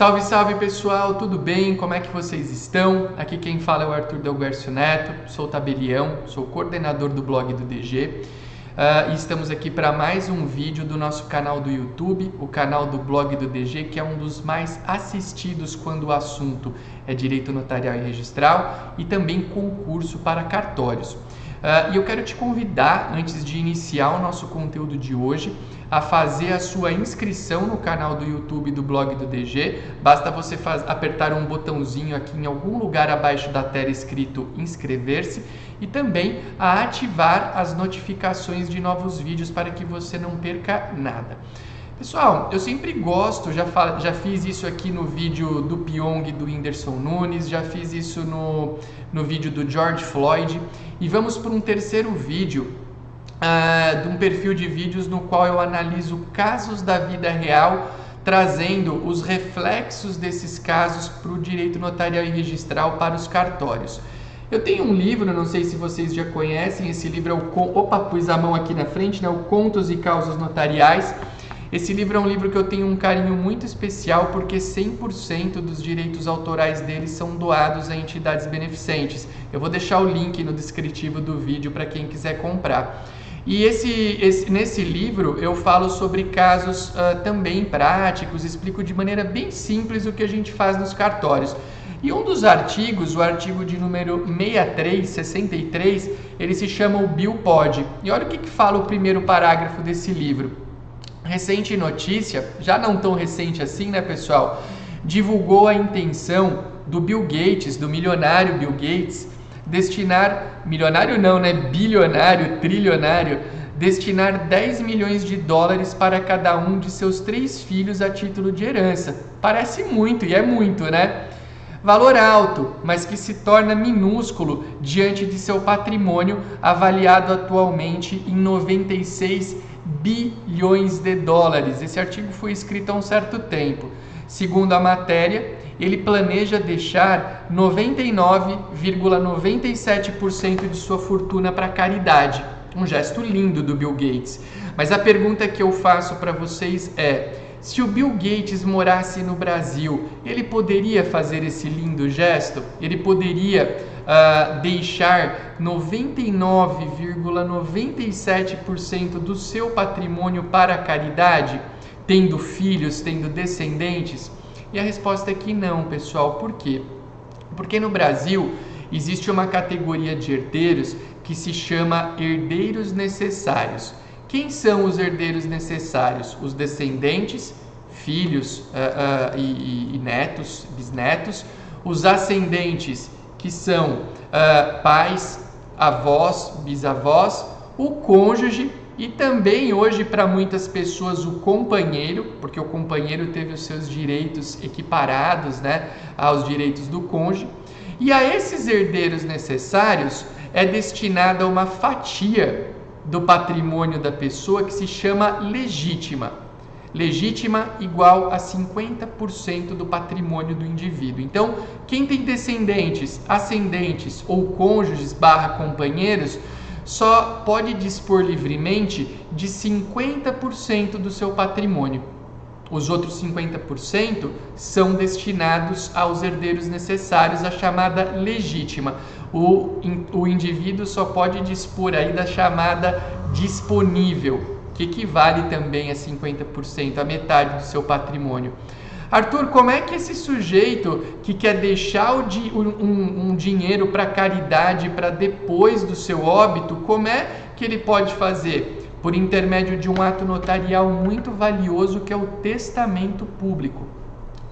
Salve, salve pessoal, tudo bem? Como é que vocês estão? Aqui quem fala é o Arthur Delguercio Neto, sou tabelião, sou coordenador do blog do DG uh, e estamos aqui para mais um vídeo do nosso canal do YouTube, o canal do blog do DG, que é um dos mais assistidos quando o assunto é direito notarial e registral e também concurso para cartórios. Uh, e eu quero te convidar, antes de iniciar o nosso conteúdo de hoje, a fazer a sua inscrição no canal do YouTube do blog do DG. Basta você faz, apertar um botãozinho aqui em algum lugar abaixo da tela escrito inscrever-se e também a ativar as notificações de novos vídeos para que você não perca nada. Pessoal, eu sempre gosto, já, já fiz isso aqui no vídeo do Pyong do Whindersson Nunes, já fiz isso no, no vídeo do George Floyd e vamos para um terceiro vídeo uh, de um perfil de vídeos no qual eu analiso casos da vida real, trazendo os reflexos desses casos para o direito notarial e registral para os cartórios. Eu tenho um livro, não sei se vocês já conhecem, esse livro é o... Opa, pus a mão aqui na frente, né? O Contos e Causas Notariais esse livro é um livro que eu tenho um carinho muito especial porque 100% dos direitos autorais dele são doados a entidades beneficentes. Eu vou deixar o link no descritivo do vídeo para quem quiser comprar. E esse, esse, nesse livro eu falo sobre casos uh, também práticos, explico de maneira bem simples o que a gente faz nos cartórios. E um dos artigos, o artigo de número 63, 63, ele se chama o Bill Pod. E olha o que, que fala o primeiro parágrafo desse livro recente notícia, já não tão recente assim, né, pessoal? Divulgou a intenção do Bill Gates, do milionário Bill Gates, destinar, milionário não, né, bilionário, trilionário, destinar 10 milhões de dólares para cada um de seus três filhos a título de herança. Parece muito e é muito, né? Valor alto, mas que se torna minúsculo diante de seu patrimônio avaliado atualmente em 96 bilhões de dólares. Esse artigo foi escrito há um certo tempo. Segundo a matéria, ele planeja deixar 99,97% de sua fortuna para caridade. Um gesto lindo do Bill Gates. Mas a pergunta que eu faço para vocês é: se o Bill Gates morasse no Brasil, ele poderia fazer esse lindo gesto? Ele poderia uh, deixar 99,97% do seu patrimônio para a caridade, tendo filhos, tendo descendentes? E a resposta é que não, pessoal. Por quê? Porque no Brasil existe uma categoria de herdeiros que se chama herdeiros necessários. Quem são os herdeiros necessários? Os descendentes, filhos uh, uh, e, e, netos, bisnetos, os ascendentes, que são uh, pais, avós, bisavós, o cônjuge e também hoje para muitas pessoas o companheiro, porque o companheiro teve os seus direitos equiparados né, aos direitos do cônjuge. E a esses herdeiros necessários é destinada uma fatia do patrimônio da pessoa que se chama legítima legítima igual a 50% do patrimônio do indivíduo. Então, quem tem descendentes, ascendentes ou cônjuges barra companheiros só pode dispor livremente de 50% do seu patrimônio. Os outros 50% são destinados aos herdeiros necessários, a chamada legítima. O, o indivíduo só pode dispor aí da chamada disponível, que equivale também a 50%, a metade do seu patrimônio. Arthur, como é que esse sujeito que quer deixar um, um dinheiro para caridade para depois do seu óbito, como é que ele pode fazer? Por intermédio de um ato notarial muito valioso que é o testamento público.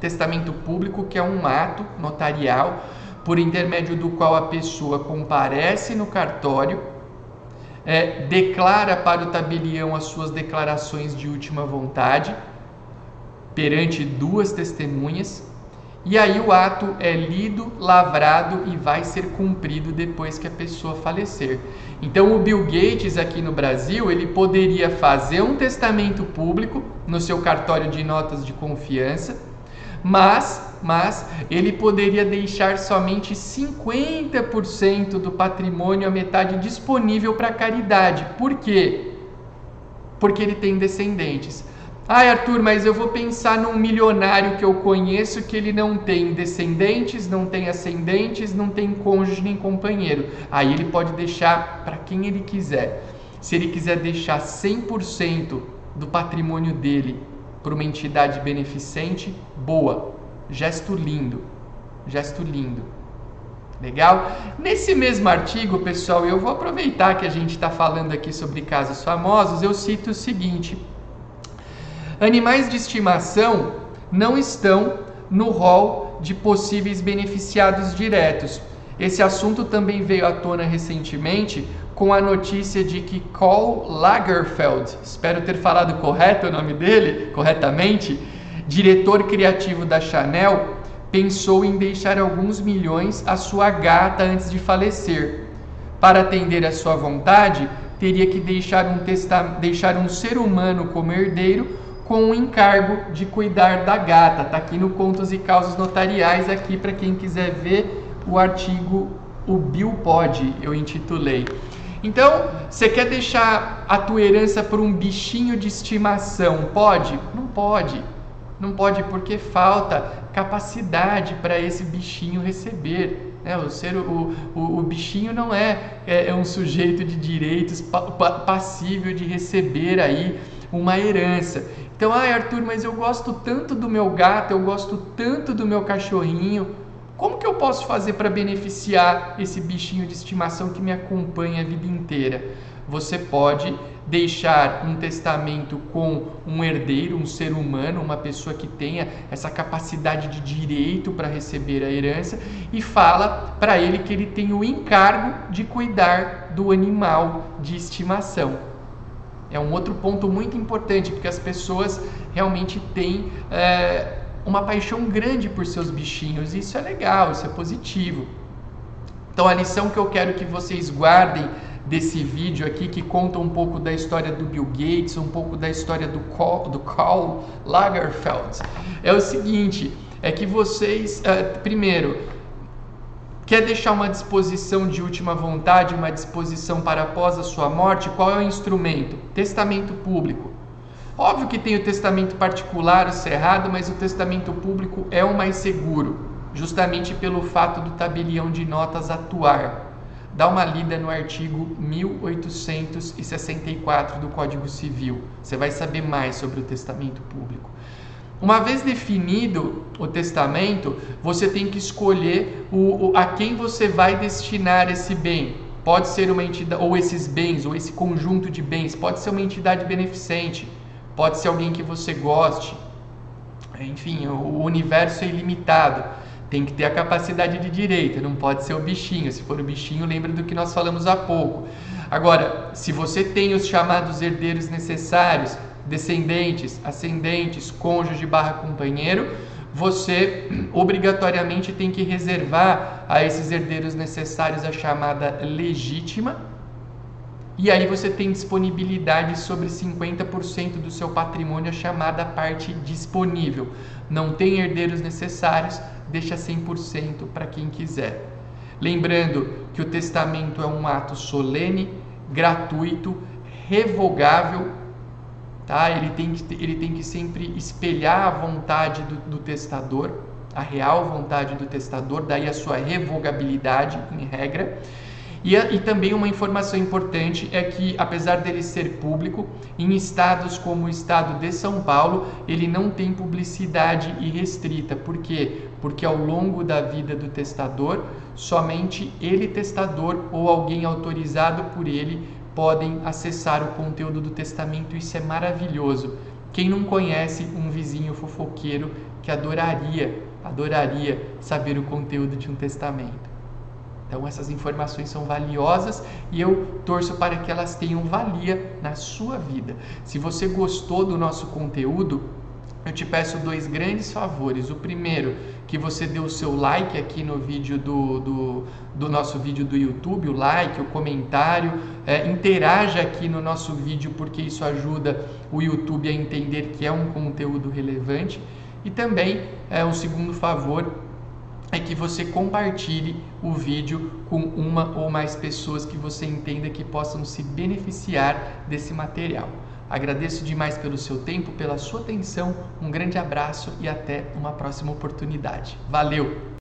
Testamento público que é um ato notarial por intermédio do qual a pessoa comparece no cartório é, declara para o tabelião as suas declarações de última vontade perante duas testemunhas, e aí o ato é lido, lavrado e vai ser cumprido depois que a pessoa falecer. Então o Bill Gates aqui no Brasil, ele poderia fazer um testamento público no seu cartório de notas de confiança, mas mas ele poderia deixar somente 50% do patrimônio, a metade disponível para caridade. Por quê? Porque ele tem descendentes. Ah, Arthur, mas eu vou pensar num milionário que eu conheço que ele não tem descendentes, não tem ascendentes, não tem cônjuge nem companheiro. Aí ele pode deixar para quem ele quiser. Se ele quiser deixar 100% do patrimônio dele para uma entidade beneficente, boa. Gesto lindo. Gesto lindo. Legal? Nesse mesmo artigo, pessoal, eu vou aproveitar que a gente está falando aqui sobre casos famosos, eu cito o seguinte: animais de estimação não estão no rol de possíveis beneficiados diretos. Esse assunto também veio à tona recentemente com a notícia de que Karl Lagerfeld, espero ter falado correto o nome dele, corretamente, diretor criativo da Chanel, pensou em deixar alguns milhões à sua gata antes de falecer. Para atender à sua vontade, teria que deixar um, deixar um ser humano como herdeiro com o encargo de cuidar da gata. Está aqui no Contos e Causas Notariais, aqui para quem quiser ver o artigo O Bill Pode, eu intitulei. Então, você quer deixar a tua herança para um bichinho de estimação? Pode? Não pode. Não pode porque falta capacidade para esse bichinho receber. Né? O, ser, o, o, o bichinho não é, é, é, um sujeito de direitos pa, pa, passível de receber aí uma herança. Então, ah, Arthur, mas eu gosto tanto do meu gato, eu gosto tanto do meu cachorrinho. Como que eu posso fazer para beneficiar esse bichinho de estimação que me acompanha a vida inteira? Você pode deixar um testamento com um herdeiro, um ser humano, uma pessoa que tenha essa capacidade de direito para receber a herança e fala para ele que ele tem o encargo de cuidar do animal de estimação. É um outro ponto muito importante, porque as pessoas realmente têm é, uma paixão grande por seus bichinhos. Isso é legal, isso é positivo. Então a lição que eu quero que vocês guardem desse vídeo aqui, que conta um pouco da história do Bill Gates, um pouco da história do Carl, do Karl Lagerfeld, é o seguinte: é que vocês, uh, primeiro, quer deixar uma disposição de última vontade, uma disposição para após a sua morte? Qual é o instrumento? Testamento público. Óbvio que tem o testamento particular, o cerrado, mas o testamento público é o mais seguro, justamente pelo fato do tabelião de notas atuar. Dá uma lida no artigo 1864 do Código Civil. Você vai saber mais sobre o testamento público. Uma vez definido o testamento, você tem que escolher o, o, a quem você vai destinar esse bem. Pode ser uma entidade, ou esses bens, ou esse conjunto de bens, pode ser uma entidade beneficente pode ser alguém que você goste. Enfim, o universo é ilimitado. Tem que ter a capacidade de direito, não pode ser o bichinho. Se for o bichinho, lembra do que nós falamos há pouco. Agora, se você tem os chamados herdeiros necessários, descendentes, ascendentes, cônjuge barra companheiro, você obrigatoriamente tem que reservar a esses herdeiros necessários a chamada legítima e aí você tem disponibilidade sobre 50% do seu patrimônio, a chamada parte disponível. Não tem herdeiros necessários, deixa 100% para quem quiser. Lembrando que o testamento é um ato solene, gratuito, revogável, tá? Ele tem que, ele tem que sempre espelhar a vontade do, do testador, a real vontade do testador, daí a sua revogabilidade em regra. E, e, também uma informação importante é que, apesar dele ser público, em estados como o estado de São Paulo, ele não tem publicidade irrestrita. Por quê? Porque ao longo da vida do testador, somente ele, testador ou alguém autorizado por ele, podem acessar o conteúdo do testamento. Isso é maravilhoso. Quem não conhece um vizinho fofoqueiro que adoraria, adoraria saber o conteúdo de um testamento? Então essas informações são valiosas e eu torço para que elas tenham valia na sua vida. Se você gostou do nosso conteúdo, eu te peço dois grandes favores. O primeiro, que você dê o seu like aqui no vídeo do, do, do nosso vídeo do YouTube, o like, o comentário, é, interaja aqui no nosso vídeo porque isso ajuda o YouTube a entender que é um conteúdo relevante. E também, é, um segundo favor, é que você compartilhe o vídeo com uma ou mais pessoas que você entenda que possam se beneficiar desse material. Agradeço demais pelo seu tempo, pela sua atenção. Um grande abraço e até uma próxima oportunidade. Valeu!